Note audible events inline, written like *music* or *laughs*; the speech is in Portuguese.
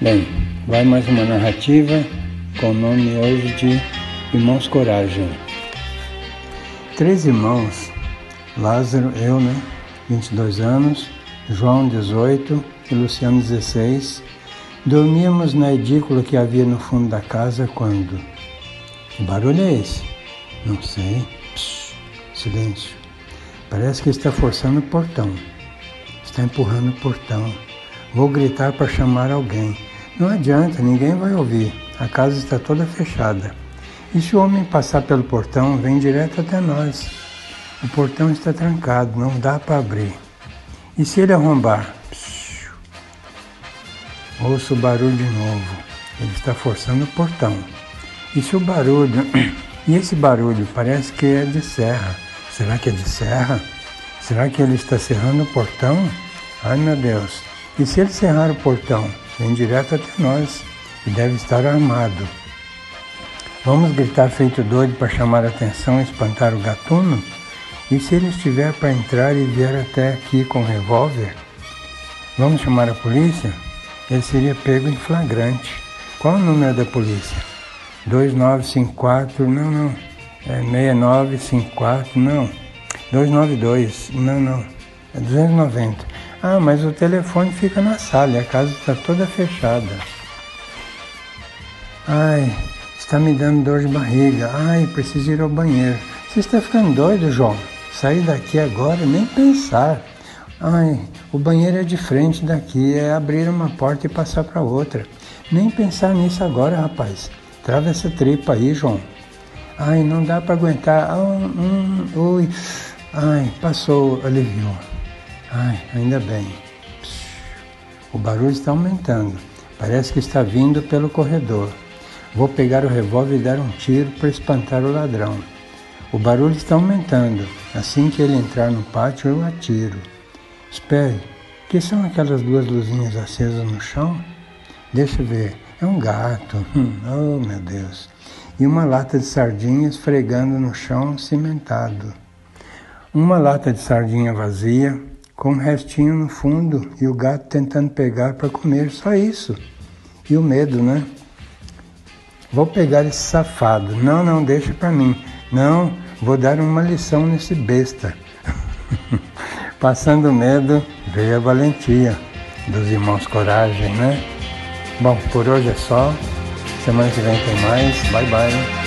Bem, vai mais uma narrativa com o nome hoje de Irmãos Coragem. Três irmãos, Lázaro, eu, né, 22 anos, João, 18 e Luciano, 16, dormíamos na edícula que havia no fundo da casa quando. Que barulho é esse? Não sei. Silêncio. Parece que está forçando o portão. Está empurrando o portão. Vou gritar para chamar alguém. Não adianta, ninguém vai ouvir. A casa está toda fechada. E se o homem passar pelo portão, vem direto até nós. O portão está trancado, não dá para abrir. E se ele arrombar? Psiu. Ouço o barulho de novo. Ele está forçando o portão. E se o barulho. *clears throat* E esse barulho parece que é de serra. Será que é de serra? Será que ele está cerrando o portão? Ai meu Deus. E se ele cerrar o portão? Vem direto até nós e deve estar armado. Vamos gritar feito doido para chamar a atenção e espantar o gatuno? E se ele estiver para entrar e vier até aqui com um revólver? Vamos chamar a polícia? Ele seria pego em flagrante. Qual o número da polícia? 2954, não, não. É 6954, não. 292, não, não. É 290. Ah, mas o telefone fica na sala e a casa está toda fechada. Ai, está me dando dor de barriga. Ai, preciso ir ao banheiro. Você está ficando doido, João? Sair daqui agora, nem pensar. Ai, o banheiro é de frente daqui, é abrir uma porta e passar para outra. Nem pensar nisso agora, rapaz. Trava essa tripa aí, João. Ai, não dá para aguentar. Ah, hum, ui. Ai, passou, aliviou. Ai, ainda bem. O barulho está aumentando. Parece que está vindo pelo corredor. Vou pegar o revólver e dar um tiro para espantar o ladrão. O barulho está aumentando. Assim que ele entrar no pátio, eu atiro. Espere, que são aquelas duas luzinhas acesas no chão? Deixa eu ver. É um gato. Hum, oh, meu Deus. E uma lata de sardinhas fregando no chão cimentado. Uma lata de sardinha vazia, com um restinho no fundo e o gato tentando pegar para comer, só isso. E o medo, né? Vou pegar esse safado. Não, não, deixa para mim. Não, vou dar uma lição nesse besta. *laughs* Passando medo, veio a valentia dos irmãos Coragem, né? Bom, por hoje é só. Semana que vem tem mais. Bye, bye.